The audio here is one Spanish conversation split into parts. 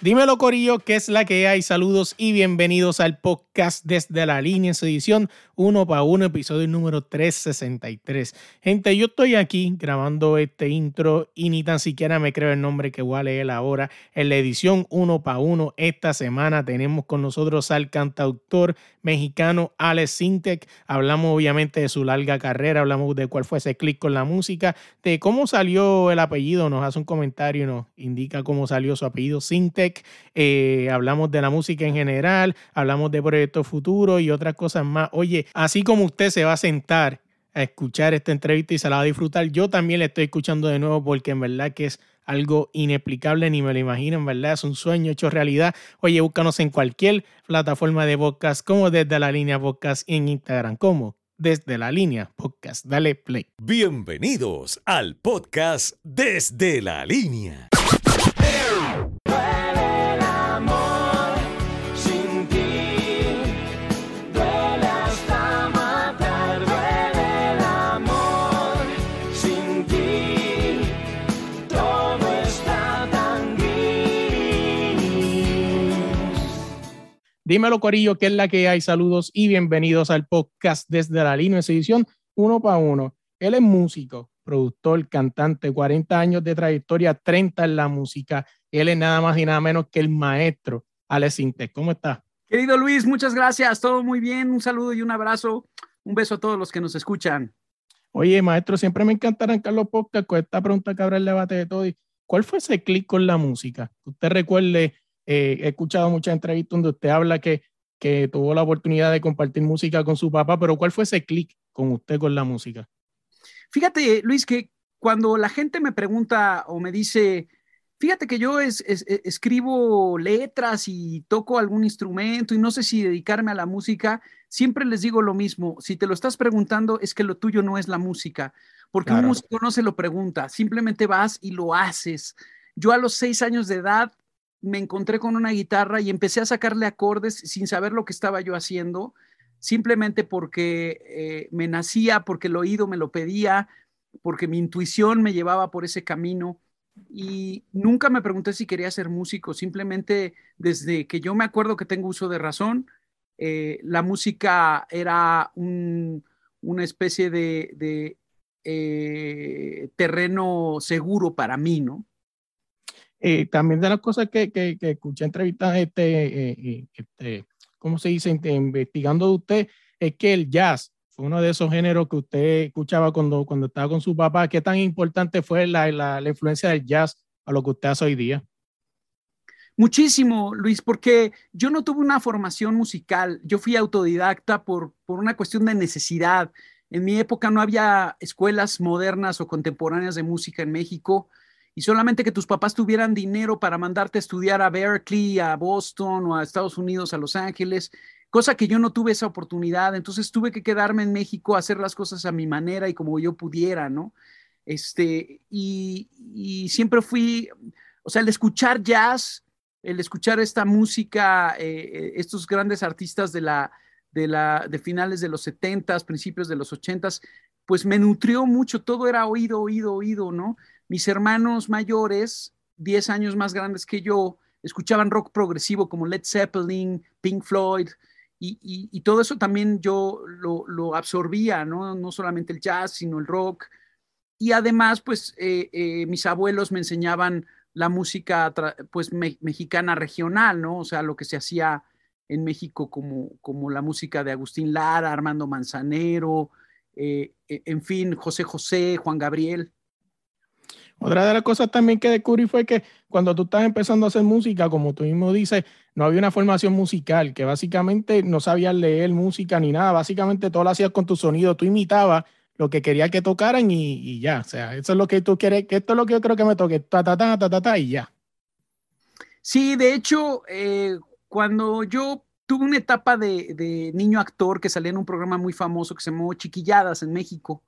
Dímelo, Corillo, ¿qué es la que hay? Saludos y bienvenidos al podcast desde la línea en su edición 1 para 1, episodio número 363. Gente, yo estoy aquí grabando este intro y ni tan siquiera me creo el nombre que voy a leer ahora. En la edición 1 para 1, esta semana tenemos con nosotros al cantautor mexicano Alex Sintec. Hablamos obviamente de su larga carrera, hablamos de cuál fue ese clic con la música, de cómo salió el apellido, nos hace un comentario y nos indica cómo salió su apellido Sintec eh, hablamos de la música en general, hablamos de proyectos futuros y otras cosas más. Oye, así como usted se va a sentar a escuchar esta entrevista y se la va a disfrutar, yo también la estoy escuchando de nuevo porque en verdad que es algo inexplicable, ni me lo imagino, en verdad es un sueño hecho realidad. Oye, búscanos en cualquier plataforma de podcast, como desde la línea podcast en Instagram, como desde la línea podcast. Dale play. Bienvenidos al podcast desde la línea. Dímelo, Corillo, ¿qué es la que hay? Saludos y bienvenidos al podcast desde la línea, edición uno para uno. Él es músico, productor, cantante, 40 años de trayectoria, 30 en la música. Él es nada más y nada menos que el maestro Alex Intec. ¿Cómo está? Querido Luis, muchas gracias. Todo muy bien. Un saludo y un abrazo. Un beso a todos los que nos escuchan. Oye, maestro, siempre me encanta arrancar los podcasts con esta pregunta que abre el debate de todo. ¿Cuál fue ese clic con la música? Que usted recuerde eh, he escuchado muchas entrevistas donde usted habla que, que tuvo la oportunidad de compartir música con su papá, pero ¿cuál fue ese clic con usted con la música? Fíjate, Luis, que cuando la gente me pregunta o me dice, fíjate que yo es, e, escribo letras y toco algún instrumento y no sé si dedicarme a la música, siempre les digo lo mismo, si te lo estás preguntando es que lo tuyo no es la música, porque un músico no se lo pregunta, simplemente vas y lo haces. Yo a los seis años de edad me encontré con una guitarra y empecé a sacarle acordes sin saber lo que estaba yo haciendo, simplemente porque eh, me nacía, porque el oído me lo pedía, porque mi intuición me llevaba por ese camino. Y nunca me pregunté si quería ser músico, simplemente desde que yo me acuerdo que tengo uso de razón, eh, la música era una especie de, eh, terreno seguro para mí, ¿no? Eh, también de las cosas que, que, escuché entrevistas, este, eh, eh, este, ¿cómo se dice? Investigando de usted, es que el jazz fue uno de esos géneros que usted escuchaba cuando, cuando estaba con su papá. ¿Qué tan importante fue la, la, la influencia del jazz a lo que usted hace hoy día? Muchísimo, Luis, porque yo no tuve una formación musical, yo fui autodidacta por, por una cuestión de necesidad. En mi época no había escuelas modernas o contemporáneas de música en México y solamente que tus papás tuvieran dinero para mandarte a estudiar a Berkeley, a Boston o a Estados Unidos, a Los Ángeles, cosa que yo no tuve esa oportunidad, entonces tuve que quedarme en México hacer las cosas a mi manera y como yo pudiera, ¿no? Este, y, siempre fui, o sea, el escuchar jazz, el escuchar esta música, eh, estos grandes artistas de la, de la, de finales de los 70 principios de los 80 pues me nutrió mucho, todo era oído, oído, oído, ¿no? Mis hermanos mayores, 10 años más grandes que yo, escuchaban rock progresivo como Led Zeppelin, Pink Floyd, y, todo eso también yo lo, absorbía, ¿no? No solamente el jazz, sino el rock. Y además, pues eh, eh, mis abuelos me enseñaban la música pues mexicana regional, ¿no? O sea, lo que se hacía en México como, como la música de Agustín Lara, Armando Manzanero, eh, en fin, José José, Juan Gabriel. Otra de las cosas también que descubrí fue que cuando tú estás empezando a hacer música, como tú mismo dices, no había una formación musical, que básicamente no sabías leer música ni nada, básicamente todo lo hacías con tu sonido, tú imitabas lo que querías que tocaran y, ya, o sea, eso es lo que tú quieres, que esto es lo que yo creo que me toque, ta, ta, ta, ta, ta, ta y ya. Sí, de hecho, eh, cuando yo tuve una etapa de, niño actor que salía en un programa muy famoso que se llamó Chiquilladas en México,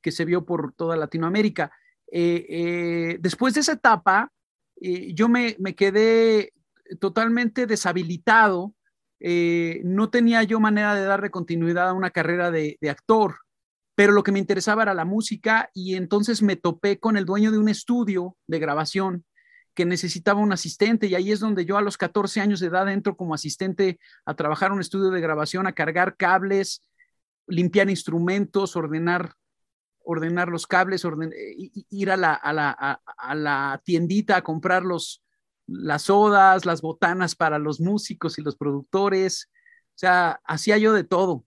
que se vio por toda Latinoamérica. Eh, eh, después de esa etapa, yo me, quedé totalmente deshabilitado. no tenía yo manera de darle continuidad a una carrera de actor pero lo que me interesaba era la música y entonces me topé con el dueño de un estudio de grabación que necesitaba un asistente y ahí es donde yo a los 14 años de edad entro como asistente a trabajar en un estudio de grabación, a cargar cables, limpiar instrumentos, ordenar, ordenar los cables, ir a la, a, la, a, la, tiendita a comprar los, las sodas, las botanas para los músicos y los productores. O sea, hacía yo de todo.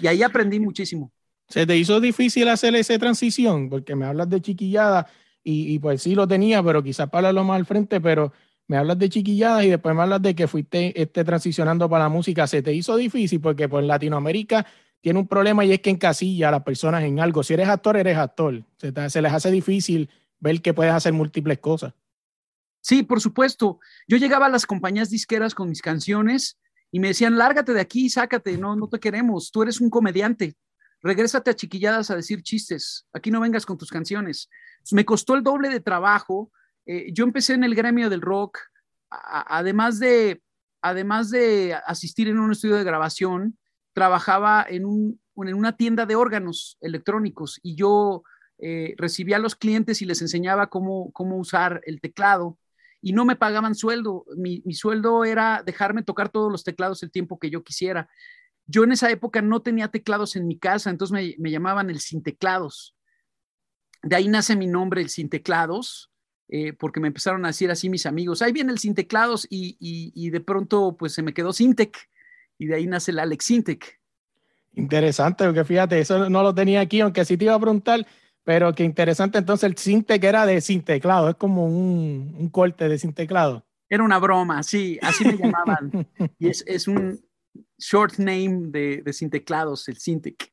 Y ahí aprendí muchísimo. ¿Se te hizo difícil hacer esa transición? Porque me hablas de chiquillada y, pues sí lo tenía, pero quizás para lo más al frente, pero me hablas de chiquillada y después me hablas de que fuiste este, transicionando para la música. ¿Se te hizo difícil? Porque pues Latinoamérica tiene un problema y es que encasilla a las personas en algo. Si eres actor, eres actor. Se, se les hace difícil ver que puedes hacer múltiples cosas. Sí, por supuesto. Yo llegaba a las compañías disqueras con mis canciones y me decían, lárgate de aquí, sácate, no, no te queremos, tú eres un comediante, regrésate a chiquilladas a decir chistes, aquí no vengas con tus canciones. me costó el doble de trabajo. Eh, yo empecé en el gremio del rock, además de, además de asistir en un estudio de grabación, trabajaba en, un, en una tienda de órganos electrónicos y yo eh, recibía a los clientes y les enseñaba cómo, cómo usar el teclado y no me pagaban sueldo. Mi, sueldo era dejarme tocar todos los teclados el tiempo que yo quisiera. Yo en esa época no tenía teclados en mi casa, entonces me, llamaban el sin teclados. De ahí nace mi nombre, el sin teclados, eh, porque me empezaron a decir así mis amigos, ahí viene el sin teclados y, de pronto pues se me quedó Sintec y de ahí nace el Alex Sintec. Interesante, porque fíjate, eso no lo tenía aquí, aunque sí te iba a preguntar, pero qué interesante, entonces el Sintec era de sin teclado, es como un, corte de sin teclado. Era una broma, sí, así me llamaban. y es, es, un, short name de, de sin teclados, el Syntec.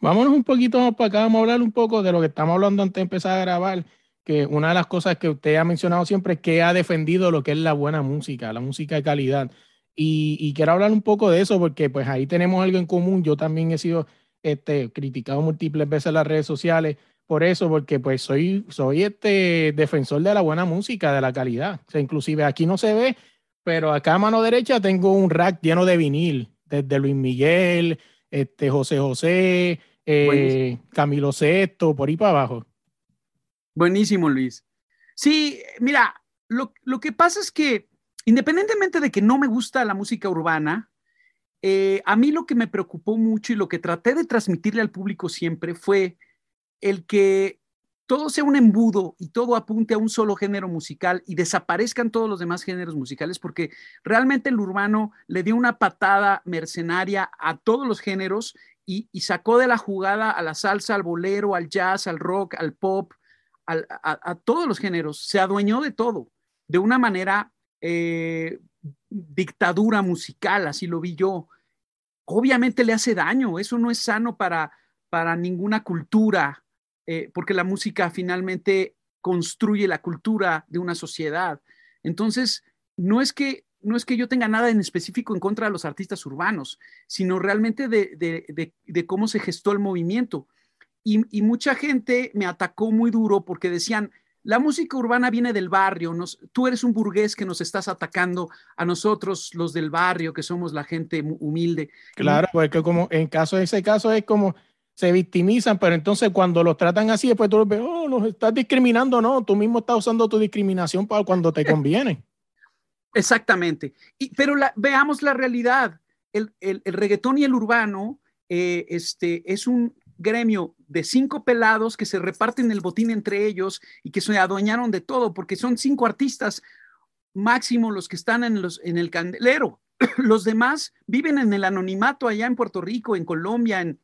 Vámonos un poquito más para acá, vamos a hablar un poco de lo que estamos hablando antes de empezar a grabar, que una de las cosas que usted ha mencionado siempre es que ha defendido lo que es la buena música, la música de calidad. Y, quiero hablar un poco de eso porque pues ahí tenemos algo en común. Yo también he sido este, criticado múltiples veces en las redes sociales por eso, porque pues soy, soy este defensor de la buena música, de la calidad. O sea, inclusive aquí no se ve, pero acá a mano derecha tengo un rack lleno de vinil, desde Luis Miguel, este, José José, eh, Camilo Sesto, por ahí para abajo. Buenísimo, Luis. Sí, mira, lo, que pasa es que independientemente de que no me gusta la música urbana, eh, a mí lo que me preocupó mucho y lo que traté de transmitirle al público siempre fue el que todo sea un embudo y todo apunte a un solo género musical y desaparezcan todos los demás géneros musicales, porque realmente el urbano le dio una patada mercenaria a todos los géneros y, sacó de la jugada a la salsa, al bolero, al jazz, al rock, al pop, a, todos los géneros. Se adueñó de todo, de una manera eh, dictadura musical, así lo vi yo. Obviamente le hace daño, eso no es sano para, para ninguna cultura eh, porque la música finalmente construye la cultura de una sociedad. Entonces, no es que no es que yo tenga nada en específico en contra de los artistas urbanos, sino realmente de, cómo se gestó el movimiento. Y, mucha gente me atacó muy duro porque decían, la música urbana viene del barrio, tú eres un burgués que nos estás atacando a nosotros, los del barrio, que somos la gente humilde. Claro, porque como en caso de ese caso es como se victimizan, pero entonces cuando los tratan así, después tú los ves, oh, los estás discriminando, no, tú mismo estás usando tu discriminación para cuando te conviene. Exactamente. Y, pero veamos la realidad. El, el, reggaetón y el urbano eh, este, es un gremio de cinco pelados que se reparten el botín entre ellos y que se adueñaron de todo, porque son cinco artistas máximo los que están en, los, en el candelero. Los demás viven en el anonimato allá en Puerto Rico, en Colombia, en,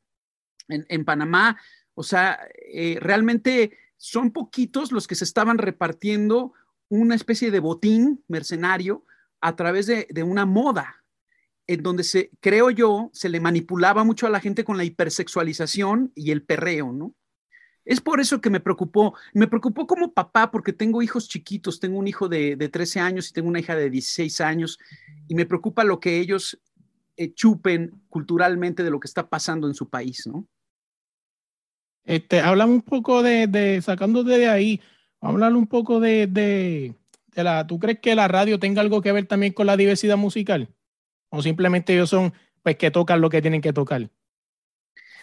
en, Panamá. O sea, eh, realmente son poquitos los que se estaban repartiendo una especie de botín mercenario a través de, una moda, en donde se, creo yo, se le manipulaba mucho a la gente con la hipersexualización y el perreo, ¿no? Es por eso que me preocupó. Me preocupó como papá porque tengo hijos chiquitos. Tengo un hijo de, de 13 años y tengo una hija de 16 años. Y me preocupa lo que ellos eh, chupen culturalmente de lo que está pasando en su país, ¿no? Este, hablamos un poco de, de sacándote de ahí, hablar un poco de, de, de, la, ¿tú crees que la radio tenga algo que ver también con la diversidad musical? ¿O simplemente ellos son, pues, que tocan lo que tienen que tocar?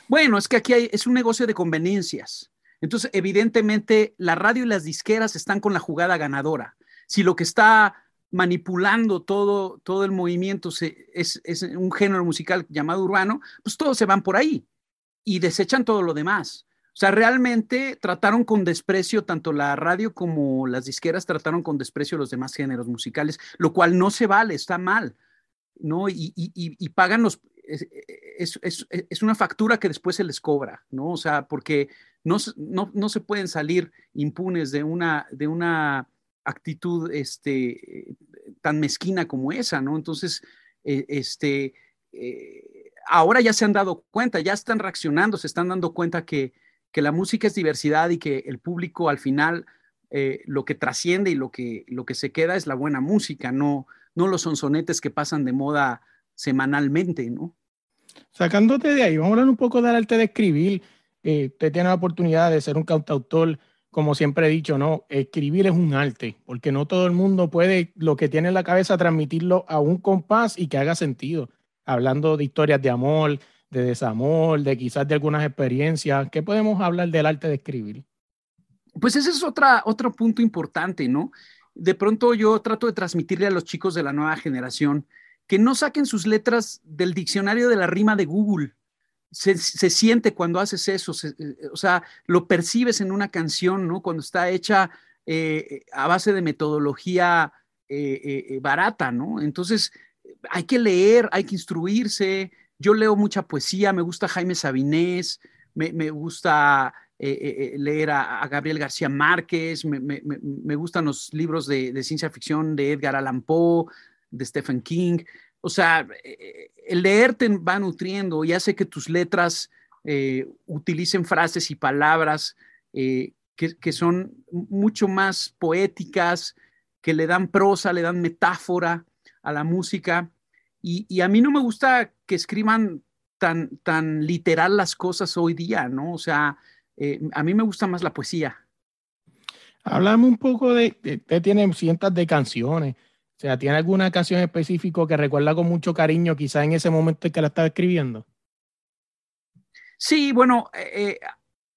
Bueno, es que aquí hay, es un negocio de conveniencias. Entonces, evidentemente, la radio y las disqueras están con la jugada ganadora. Si lo que está manipulando todo, todo el movimiento es, es un género musical llamado urbano, pues todos se van por ahí y desechan todo lo demás. O sea, realmente trataron con desprecio, tanto la radio como las disqueras trataron con desprecio los demás géneros musicales, lo cual no se vale, está mal, ¿no? Y, y, pagan los... Es, es, es, una factura que después se les cobra, ¿no? O sea, porque no, no, no se pueden salir impunes de una, de una actitud este, tan mezquina como esa, ¿no? Entonces, eh, este, eh, ahora ya se han dado cuenta, ya están reaccionando, se están dando cuenta que, que la música es diversidad y que el público al final eh, lo que trasciende y lo que, lo que se queda es la buena música, no, no los sonsonetes que pasan de moda semanalmente, ¿no? Sacándote de ahí, vamos a hablar un poco del arte de escribir. Eh, usted tiene la oportunidad de ser un cantautor, como siempre he dicho, ¿no? Escribir es un arte, porque no todo el mundo puede lo que tiene en la cabeza transmitirlo a un compás y que haga sentido. Hablando de historias de amor, de desamor, de quizás de algunas experiencias. ¿Qué podemos hablar del arte de escribir? Pues ese es otra, otro punto importante, ¿no? De pronto yo trato de transmitirle a los chicos de la nueva generación que no saquen sus letras del diccionario de la rima de Google. Se, siente cuando haces eso, eh, o sea, lo percibes en una canción, ¿no? Cuando está hecha eh, a base de metodología eh, barata, ¿no? Entonces, hay que leer, hay que instruirse, yo leo mucha poesía, me gusta Jaime Sabinés, me gusta eh, eh, eh leer a, a, Gabriel García Márquez, me, me, me gustan los libros de, de, ciencia ficción de Edgar Allan Poe, de Stephen King. O sea, eh, el leer te va nutriendo y hace que tus letras eh, utilicen frases y palabras que, que son mucho más poéticas, que le dan prosa, le dan metáfora a la música y, y, a mí no me gusta que escriban tan, tan literal las cosas hoy día, ¿no? O sea, eh, a mí me gusta más la poesía. Háblame un poco de, usted tiene cientos de canciones, o sea, ¿tiene alguna canción específica que recuerda con mucho cariño, quizás en ese momento en que la estaba escribiendo? Sí, bueno, eh,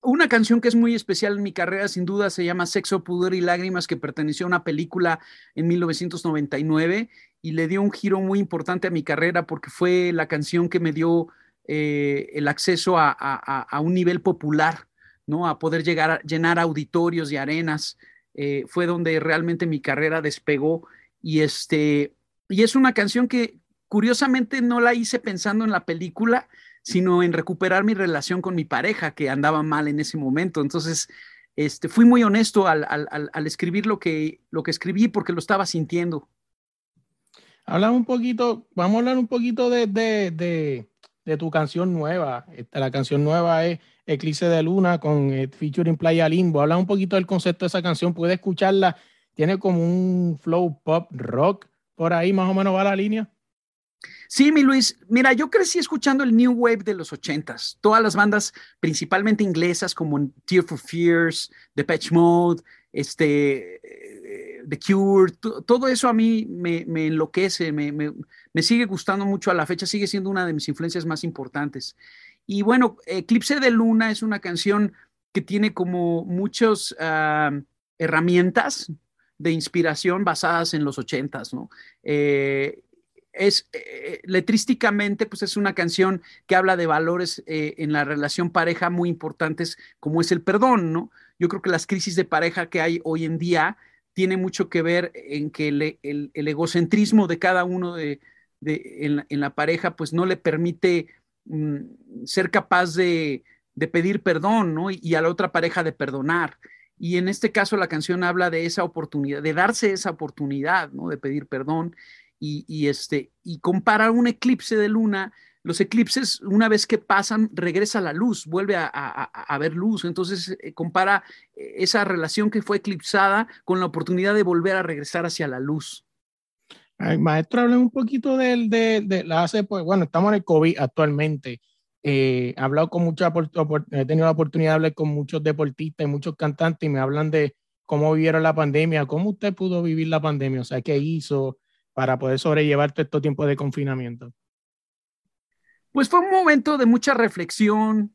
una canción que es muy especial en mi carrera, sin duda, se llama Sexo, Pudor y Lágrimas, que perteneció a una película en 1999 y le dio un giro muy importante a mi carrera porque fue la canción que me dio eh, el acceso a, a, a, un nivel popular, ¿no? A poder llegar a llenar auditorios y arenas. Eh, fue donde realmente mi carrera despegó y este y es una canción que curiosamente no la hice pensando en la película, sino en recuperar mi relación con mi pareja que andaba mal en ese momento. Entonces, este, fui muy honesto al, al, al escribir lo que, lo que escribí porque lo estaba sintiendo. Habla un poquito, vamos a hablar un poquito de, de, de, de tu canción nueva. La canción nueva es Eclipse de Luna con el featuring Playa Limbo. Habla un poquito del concepto de esa canción, puede escucharla. Tiene como un flow pop rock por ahí, más o menos va la línea. Sí, mi Luis, mira, yo crecí escuchando el New Wave de los ochentas, todas las bandas principalmente inglesas como Tear for Fears, Depeche Mode, este, eh, The Cure, todo eso a mí me, me enloquece, me, me, sigue gustando mucho a la fecha, sigue siendo una de mis influencias más importantes. Y bueno, Eclipse de Luna es una canción que tiene como muchas uh, herramientas de inspiración basadas en los ochentas, ¿no? Eh, es eh, letrísticamente, pues es una canción que habla de valores eh, en la relación pareja muy importantes, como es el perdón, ¿no? Yo creo que las crisis de pareja que hay hoy en día tiene mucho que ver en que el egocentrismo de cada uno de, en, la, pareja, pues no le permite mm, ser capaz de, pedir perdón, ¿no? Y, a la otra pareja de perdonar. Y en este caso la canción habla de esa oportunidad, de darse esa oportunidad, ¿no? De pedir perdón y, este, y compara un eclipse de luna los eclipses, una vez que pasan, regresa la luz, vuelve a, a, ver luz. Entonces, eh, compara eh, esa relación que fue eclipsada con la oportunidad de volver a regresar hacia la luz. Maestro, hable un poquito de, de, de, la hace, pues, bueno, estamos en el COVID actualmente. Eh, he hablado con muchas, he tenido la oportunidad de hablar con muchos deportistas y muchos cantantes y me hablan de cómo vivieron la pandemia, cómo usted pudo vivir la pandemia, o sea, qué hizo para poder sobrellevar todo este tiempo de confinamiento. Pues fue un momento de mucha reflexión,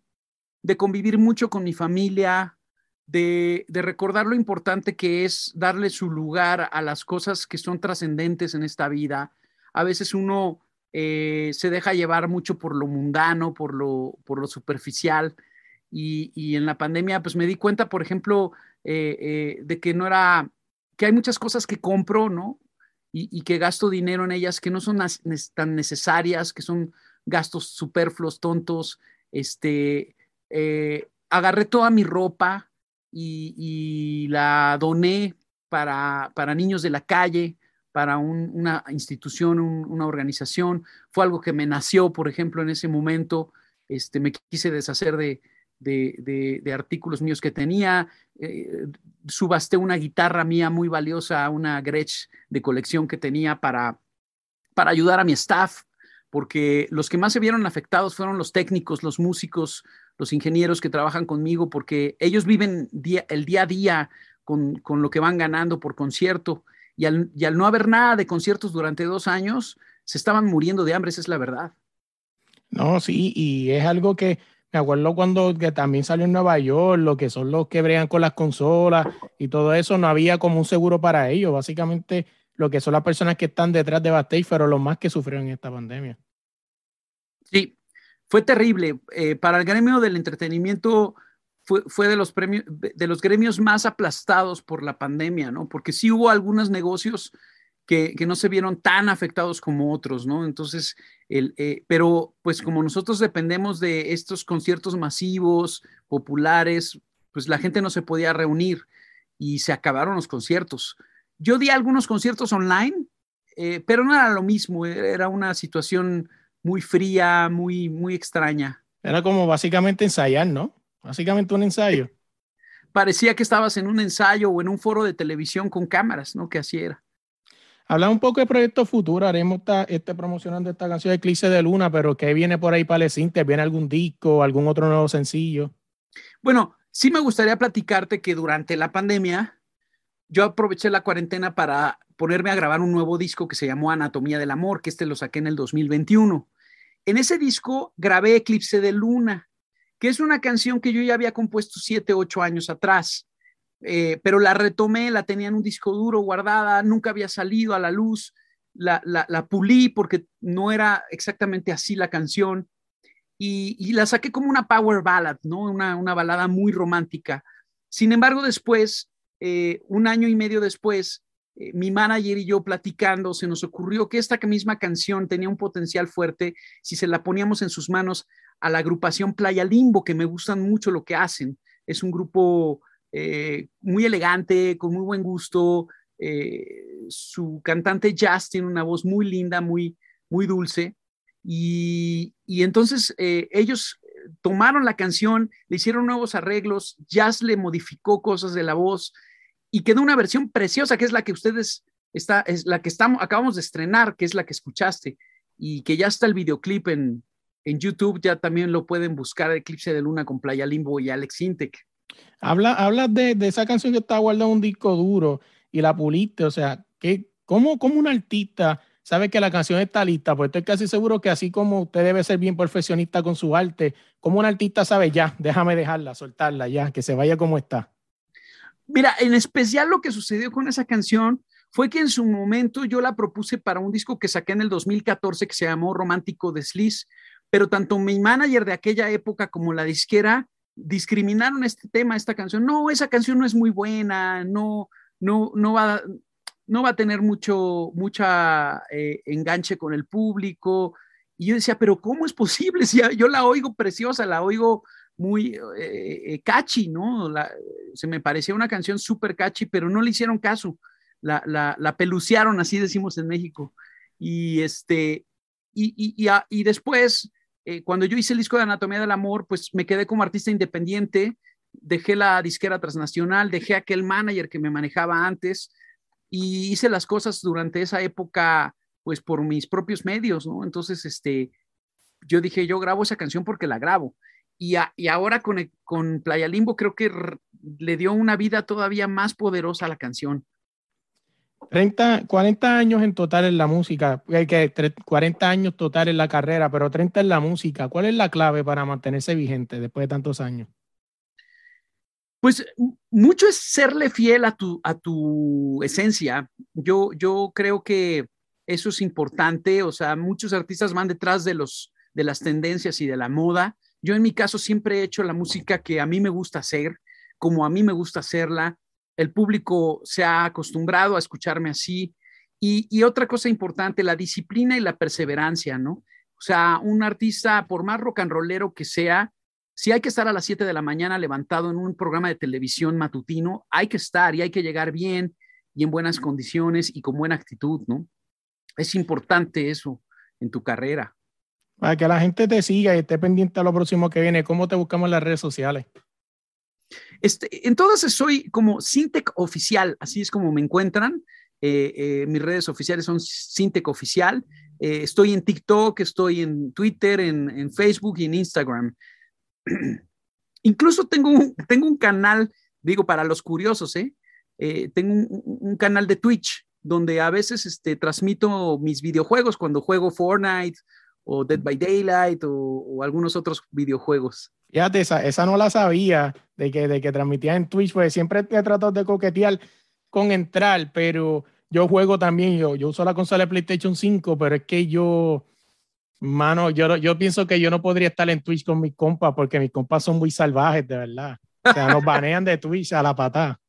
de convivir mucho con mi familia, de, recordar lo importante que es darle su lugar a las cosas que son trascendentes en esta vida. A veces uno eh, se deja llevar mucho por lo mundano, por lo, por lo superficial. Y, en la pandemia, pues me di cuenta, por ejemplo, eh, eh, de que no era, que hay muchas cosas que compro, ¿no? Y, y que gasto dinero en ellas que no son tan necesarias, que son gastos superfluos, tontos, este, agarré toda mi ropa y, la doné para, para, niños de la calle, para una institución, una organización. Fue algo que me nació, por ejemplo, en ese momento. Este, me quise deshacer de, de, artículos míos que tenía. Eh, subasté una guitarra mía muy valiosa, una Gretsch de colección que tenía para, para ayudar a mi staff porque los que más se vieron afectados fueron los técnicos, los músicos, los ingenieros que trabajan conmigo, porque ellos viven el día a día con, lo que van ganando por concierto. Y al, no haber nada de conciertos durante dos años, se estaban muriendo de hambre, esa es la verdad. No, sí, y es algo que me acuerdo cuando que también salió en Nueva York, lo que son los que bregan con las consolas y todo eso, no había como un seguro para ellos. Básicamente, lo que son las personas que están detrás de Backstage fueron los más que sufrieron esta pandemia. Sí, fue terrible. Eh, para el gremio del entretenimiento fue, de, los premios, de los gremios más aplastados por la pandemia, ¿no? Porque sí hubo algunos negocios que, no se vieron tan afectados como otros, ¿no? Entonces, el, eh, pero pues como nosotros dependemos de estos conciertos masivos, populares, pues la gente no se podía reunir y se acabaron los conciertos. Yo di algunos conciertos online, eh, pero no era lo mismo, era una situación muy fría, muy, muy extraña. Era como básicamente ensayar, ¿no? Básicamente un ensayo. Parecía que estabas en un ensayo o en un foro de televisión con cámaras, ¿no? Que así era. Habla un poco de Proyecto Futuro, haremos este, promocionando esta canción de Eclipse de Luna, pero ¿qué viene por ahí para el ¿Viene algún disco, algún otro nuevo sencillo? Bueno, sí me gustaría platicarte que durante la pandemia yo aproveché la cuarentena para ponerme a grabar un nuevo disco que se llamó Anatomía del Amor, que este lo saqué en el 2021. En ese disco grabé Eclipse de Luna, que es una canción que yo ya había compuesto siete, ocho años atrás, eh, pero la retomé, la tenía en un disco duro guardada, nunca había salido a la luz, la, pulí porque no era exactamente así la canción y, la saqué como una power ballad, ¿no? Una, balada muy romántica. Sin embargo, después, eh, un año y medio después, eh, mi manager y yo platicando, se nos ocurrió que esta misma canción tenía un potencial fuerte si se la poníamos en sus manos a la agrupación Playa Limbo, que me gustan mucho lo que hacen. Es un grupo eh, muy elegante, con muy buen gusto. Eh, su cantante Jazz tiene una voz muy linda, muy, muy dulce. Y, y entonces ellos tomaron la canción, le hicieron nuevos arreglos, Jazz le modificó cosas de la voz, y quedó una versión preciosa que es la que ustedes está, es la que estamos, acabamos de estrenar, que es la que escuchaste y que ya está el videoclip en, en YouTube, ya también lo pueden buscar, Eclipse de Luna con Playa Limbo y Alex Intec. Habla, habla de, de, esa canción que está guardada un disco duro y la puliste, o sea, que, ¿cómo, ¿cómo un artista sabe que la canción está lista? Pues estoy casi seguro que así como usted debe ser bien profesionista con su arte, como un artista sabe ya, déjame dejarla, soltarla ya, que se vaya como está. Mira, en especial lo que sucedió con esa canción fue que en su momento yo la propuse para un disco que saqué en el 2014 que se llamó Romántico Desliz, pero tanto mi manager de aquella época como la disquera discriminaron este tema, esta canción. No, esa canción no es muy buena, no, no, no va, no va a tener mucho, mucha eh, enganche con el público. Y yo decía, pero ¿cómo es posible? Si yo la oigo preciosa, la oigo muy eh, eh, catchy, ¿no? se me parecía una canción súper catchy, pero no le hicieron caso. La, la, pelucearon, así decimos en México. Y, este, y, y, y, después eh, cuando yo hice el disco de Anatomía del Amor, pues me quedé como artista independiente, dejé la disquera transnacional, dejé aquel manager que me manejaba antes y hice las cosas durante esa época, pues por mis propios medios, ¿no? Entonces, este, yo dije, yo grabo esa canción porque la grabo. Y, y ahora con, con Playa Limbo creo que le dio una vida todavía más poderosa a la canción. 30, 40 años en total en la música, hay que 40 años total en la carrera, pero 30 en la música. ¿Cuál es la clave para mantenerse vigente después de tantos años? Pues mucho es serle fiel a tu, a tu esencia. Yo, yo creo que eso es importante. O sea, muchos artistas van detrás de, los, de las tendencias y de la moda. Yo en mi caso siempre he hecho la música que a mí me gusta hacer, como a mí me gusta hacerla el público se ha acostumbrado a escucharme así. Y, otra cosa importante, la disciplina y la perseverancia, ¿no? O sea, un artista, por más rock and rollero que sea, si hay que estar a las 7 de la mañana levantado en un programa de televisión matutino, hay que estar y hay que llegar bien y en buenas condiciones y con buena actitud, ¿no? Es importante eso en tu carrera. Para que la gente te siga y esté pendiente a lo próximo que viene, ¿cómo te buscamos en las redes sociales? Este, entonces soy como Sintec Oficial, así es como me encuentran. Eh, eh, mis redes oficiales son Sintec Oficial. Eh, estoy en TikTok, estoy en Twitter, en, Facebook y en Instagram. Incluso tengo un, tengo un canal, digo, para los curiosos, ¿eh? tengo un, canal de Twitch donde a veces este, transmito mis videojuegos cuando juego Fortnite o Dead by Daylight o algunos otros videojuegos. Fíjate, esa, esa no la sabía de que, de que transmitía en Twitch, pues siempre he tratado de coquetear con entrar, pero yo juego también, yo, yo uso la consola de PlayStation 5, pero es que yo, mano, yo, yo pienso que yo no podría estar en Twitch con mis compas porque mis compas son muy salvajes, de verdad. O sea, nos banean de Twitch a la patada.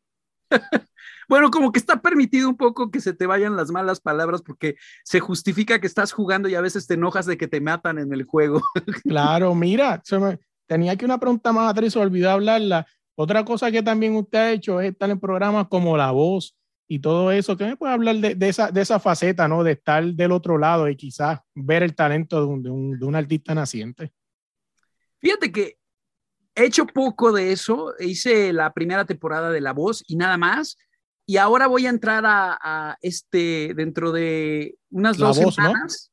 Bueno, como que está permitido un poco que se te vayan las malas palabras porque se justifica que estás jugando y a veces te enojas de que te matan en el juego. Claro, mira, me, tenía aquí una pregunta más atrás se olvidó hablarla. Otra cosa que también usted ha hecho es estar en programas como La Voz y todo eso. ¿Qué me puede hablar de, esa, de esa faceta, ¿no? De estar del otro lado y quizás ver el talento de un, de un, de un artista naciente. Fíjate que he hecho poco de eso. Hice la primera temporada de La Voz y nada más. Y ahora voy a entrar a, este dentro de unas dos semanas.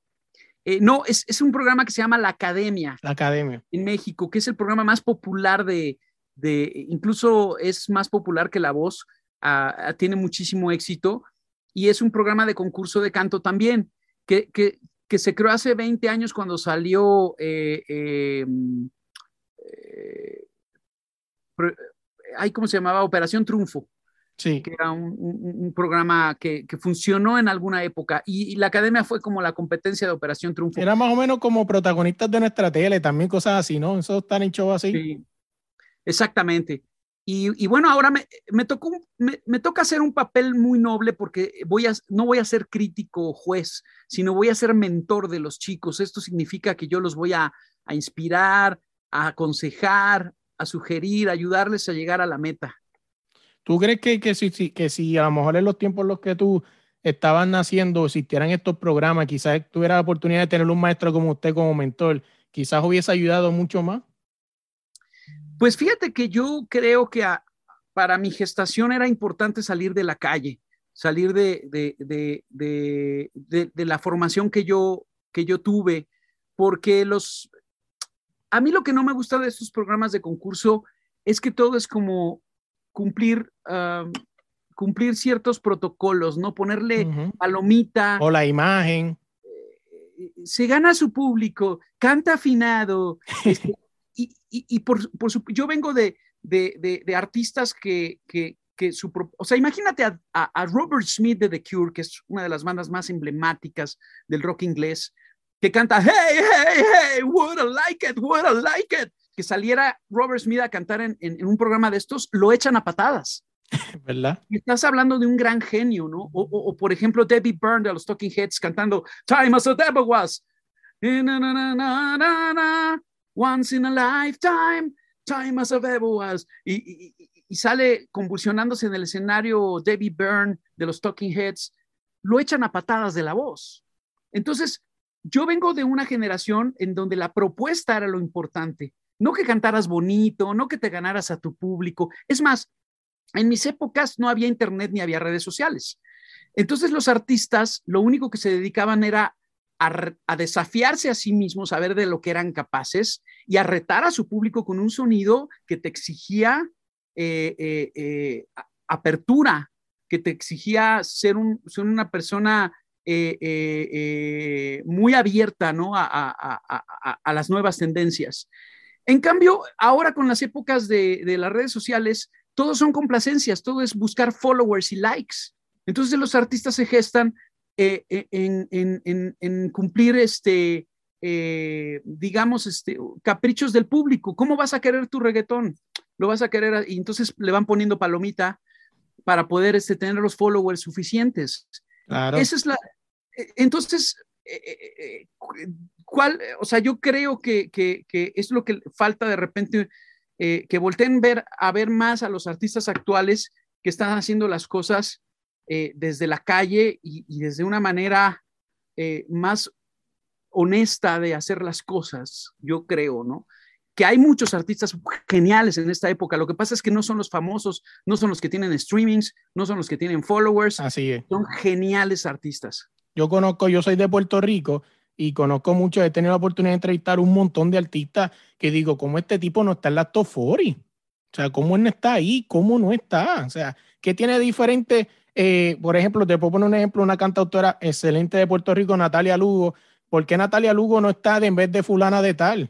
Eh, no, es, un programa que se llama La Academia. La Academia. En México, que es el programa más popular de, incluso es más popular que La Voz, ah, ah, tiene muchísimo éxito y es un programa de concurso de canto también, que, que, se creó hace 20 años cuando salió eh, eh, ¿cómo se llamaba? Operación Triunfo. Sí. Que era un, programa que, funcionó en alguna época. Y, la academia fue como la competencia de Operación Triunfo. Era más o menos como protagonistas de nuestra tele, también cosas así, ¿no? Eso están en show así. Sí, exactamente. Y, bueno, ahora me, me tocó, me, toca hacer un papel muy noble porque voy a, no voy a ser crítico o juez, sino voy a ser mentor de los chicos. Esto significa que yo los voy a, a inspirar, a aconsejar, a sugerir, a ayudarles a llegar a la meta. ¿Tú crees que, que, si, que si a lo mejor en los tiempos en los que tú estabas naciendo existieran estos programas, quizás tuviera la oportunidad de tener un maestro como usted como mentor, quizás hubiese ayudado mucho más? Pues fíjate que yo creo que para mi gestación era importante salir de la calle, salir de, de, de, de, la formación que yo, que yo tuve, porque los... A mí lo que no me gusta de estos programas de concurso es que todo es como cumplir, cumplir ciertos protocolos, ¿no? Ponerle palomita. O la imagen. Eh, se gana su público, canta afinado. Este, y, por, yo vengo de, de, artistas que, que, que, su, o sea, imagínate a, a, Robert Smith de The Cure, que es una de las bandas más emblemáticas del rock inglés, que canta, hey, hey, hey, would I like it, would I like it que saliera Robert Smith a cantar en, un programa de estos, lo echan a patadas. ¿Verdad? Y estás hablando de un gran genio, ¿no? O, por ejemplo, Debbie Byrne de los Talking Heads cantando Time as a Devil Was. Once in a lifetime, time as a devil was. Y, y, sale convulsionándose en el escenario Debbie Byrne de los Talking Heads. Lo echan a patadas de la voz. Entonces, yo vengo de una generación en donde la propuesta era lo importante, no que cantaras bonito, no que te ganaras a tu público. Es más, en mis épocas no había internet ni había redes sociales. Entonces los artistas lo único que se dedicaban era a, desafiarse a sí mismos, a ver de lo que eran capaces y a retar a su público con un sonido que te exigía eh, eh, eh, apertura, que te exigía ser, un, ser una persona muy abierta ¿no? a, las nuevas tendencias. En cambio, ahora con las épocas de, las redes sociales, todo son complacencias, todo es buscar followers y likes. Entonces los artistas se gestan eh, eh, en, cumplir este, eh, digamos, este, caprichos del público. ¿Cómo vas a querer tu reggaetón? Lo vas a querer y entonces le van poniendo palomita para poder este, tener los followers suficientes. Claro. Esa es la. Entonces, ¿cuál? O sea, yo creo que, que, que es lo que falta de repente, que volteen ver, a ver más a los artistas actuales que están haciendo las cosas eh, desde la calle y, desde una manera eh, más honesta de hacer las cosas, yo creo, ¿no? Que hay muchos artistas geniales en esta época. Lo que pasa es que no son los famosos, no son los que tienen streamings, no son los que tienen followers. Así es. Son geniales artistas. Yo conozco, yo soy de Puerto Rico y conozco mucho, he tenido la oportunidad de entrevistar un montón de artistas que digo, ¿cómo este tipo no está en la top 40? O sea, ¿cómo él no está ahí? ¿Cómo no está? O sea, ¿qué tiene diferente? Eh, por ejemplo, te puedo poner un ejemplo, una cantautora excelente de Puerto Rico, Natalia Lugo. ¿Por qué Natalia Lugo no está en vez de fulana de tal?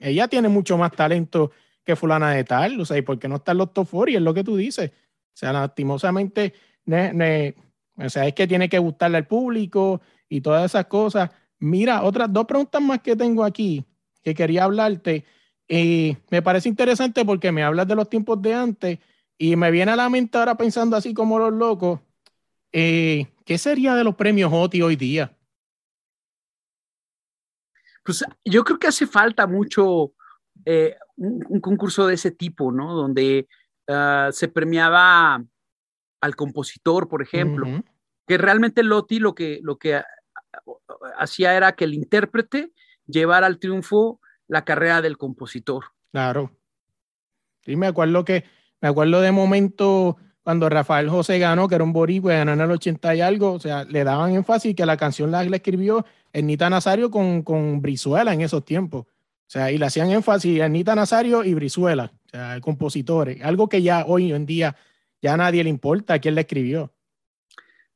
Ella tiene mucho más talento que fulana de tal, o sea, ¿y por qué no está en los top 40? Es lo que tú dices. O sea, lastimosamente, o sea, es que tiene que gustarle al público y todas esas cosas. Mira, otras dos preguntas más que tengo aquí que quería hablarte. Eh, me parece interesante porque me hablas de los tiempos de antes y me viene a la mente ahora pensando así como los locos, eh, ¿qué sería de los premios OTI hoy día? Pues yo creo que hace falta mucho eh, un, concurso de ese tipo, ¿no? Donde ah, se premiaba al compositor, por ejemplo, que realmente el OTI lo que, lo que hacía era que el intérprete llevara al triunfo la carrera del compositor. Claro. Sí, me acuerdo que me acuerdo de momento cuando Rafael José ganó, que era un boricua, ganó en el 80 y algo, o sea, le daban énfasis que la canción la, escribió Ernita Nazario con, con Brizuela en esos tiempos. O sea, y le hacían énfasis Ernita Nazario y Brizuela, o sea, compositores, algo que ya hoy en día ya a nadie le importa quién la escribió.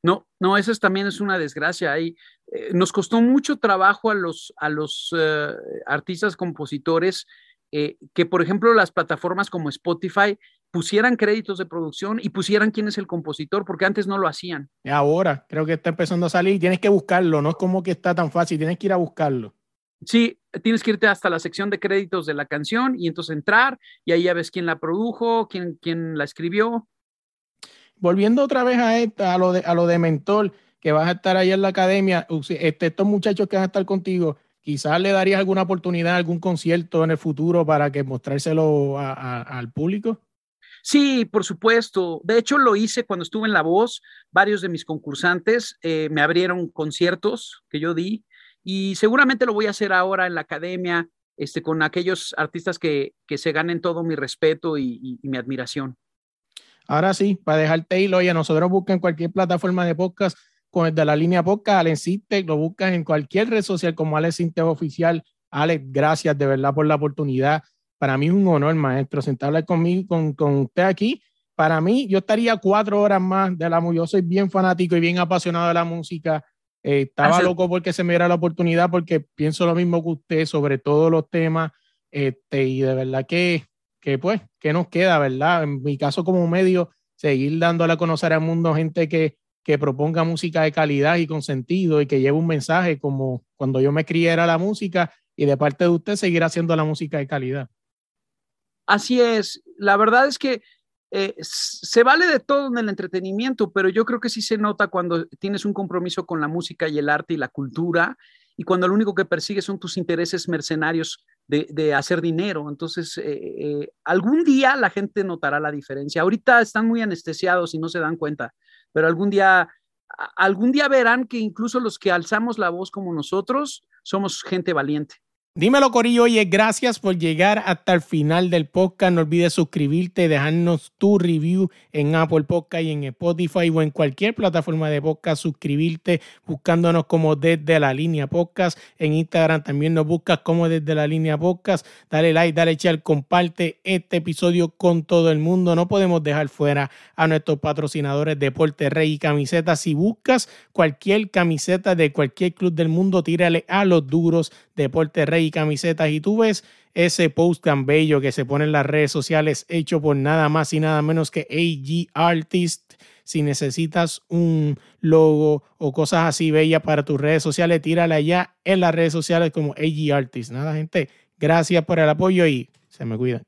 No, no, eso también es una desgracia. Ahí eh, nos costó mucho trabajo a los, a los eh, artistas compositores eh, que, por ejemplo, las plataformas como Spotify pusieran créditos de producción y pusieran quién es el compositor, porque antes no lo hacían. Ahora creo que está empezando a salir tienes que buscarlo, no es como que está tan fácil, tienes que ir a buscarlo. Sí, tienes que irte hasta la sección de créditos de la canción y entonces entrar y ahí ya ves quién la produjo, quién, quién la escribió. Volviendo otra vez a, esta, a, lo de, a lo de mentor, que vas a estar ahí en la academia, este, estos muchachos que van a estar contigo, quizás le darías alguna oportunidad, algún concierto en el futuro para que mostrárselo al público. Sí, por supuesto. De hecho, lo hice cuando estuve en La Voz. Varios de mis concursantes eh, me abrieron conciertos que yo di y seguramente lo voy a hacer ahora en la academia este, con aquellos artistas que, se ganen todo mi respeto y, mi admiración. Ahora sí, para dejarte hilo, oye, nosotros buscan cualquier plataforma de podcast con el de la línea podcast, Alex Sinte, lo buscan en cualquier red social como Alex Sinte Oficial. Alex, gracias de verdad por la oportunidad para mí es un honor, maestro, sentarle conmigo, con, con usted aquí. Para mí, yo estaría cuatro horas más de la música. Yo soy bien fanático y bien apasionado de la música. Eh, estaba loco porque se me diera la oportunidad, porque pienso lo mismo que usted sobre todos los temas. Este, y de verdad que, que, pues, ¿qué nos queda, verdad? En mi caso, como medio, seguir dándole a conocer al mundo gente que, que proponga música de calidad y con sentido y que lleve un mensaje como cuando yo me crié era la música y de parte de usted seguir haciendo la música de calidad. Así es, la verdad es que eh, se vale de todo en el entretenimiento, pero yo creo que sí se nota cuando tienes un compromiso con la música y el arte y la cultura y cuando lo único que persigues son tus intereses mercenarios de, hacer dinero. Entonces, eh, eh, algún día la gente notará la diferencia. Ahorita están muy anestesiados y no se dan cuenta, pero algún día algún día verán que incluso los que alzamos la voz como nosotros somos gente valiente. Dímelo, Corillo. Oye, gracias por llegar hasta el final del podcast. No olvides suscribirte y dejarnos tu review en Apple Podcast y en Spotify o en cualquier plataforma de podcast. Suscribirte buscándonos como desde la línea podcast. En Instagram también nos buscas como desde la línea podcast. Dale like, dale share, comparte este episodio con todo el mundo. No podemos dejar fuera a nuestros patrocinadores Deporte Rey y Camisetas. Si buscas cualquier camiseta de cualquier club del mundo, tírale a los duros Deporte Rey y camisetas y tú ves ese post tan bello que se pone en las redes sociales hecho por nada más y nada menos que AG Artist. Si necesitas un logo o cosas así bellas para tus redes sociales, tírala allá en las redes sociales como AG Artist. Nada, gente, gracias por el apoyo y se me cuidan.